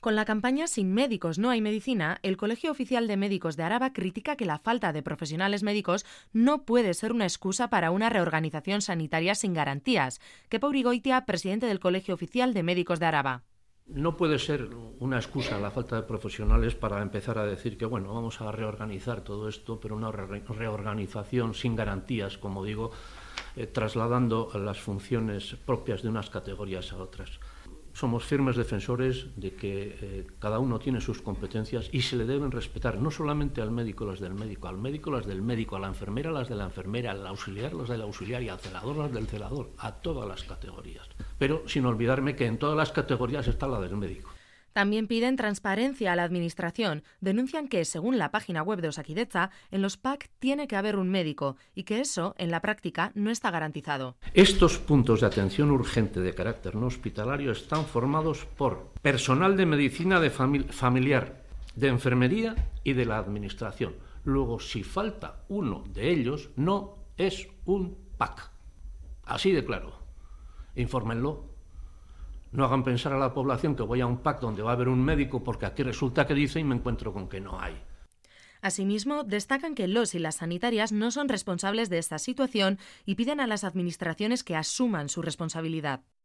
Con la campaña Sin médicos no hay medicina, el Colegio Oficial de Médicos de Araba critica que la falta de profesionales médicos no puede ser una excusa para una reorganización sanitaria sin garantías. Que Urigoitia, presidente del Colegio Oficial de Médicos de Araba. No puede ser una excusa la falta de profesionales para empezar a decir que, bueno, vamos a reorganizar todo esto, pero una reorganización sin garantías, como digo, eh, trasladando las funciones propias de unas categorías a otras somos firmes defensores de que eh, cada uno tiene sus competencias y se le deben respetar no solamente al médico las del médico, al médico las del médico, a la enfermera las de la enfermera, al auxiliar las del auxiliar y al celador las del celador, a todas las categorías. Pero sin olvidarme que en todas las categorías está la del médico. También piden transparencia a la Administración. Denuncian que, según la página web de Osakidecha, en los PAC tiene que haber un médico y que eso, en la práctica, no está garantizado. Estos puntos de atención urgente de carácter no hospitalario están formados por personal de medicina de familiar, de enfermería y de la Administración. Luego, si falta uno de ellos, no es un PAC. Así de claro. Infórmenlo. No hagan pensar a la población que voy a un PAC donde va a haber un médico porque aquí resulta que dice y me encuentro con que no hay. Asimismo, destacan que los y las sanitarias no son responsables de esta situación y piden a las administraciones que asuman su responsabilidad.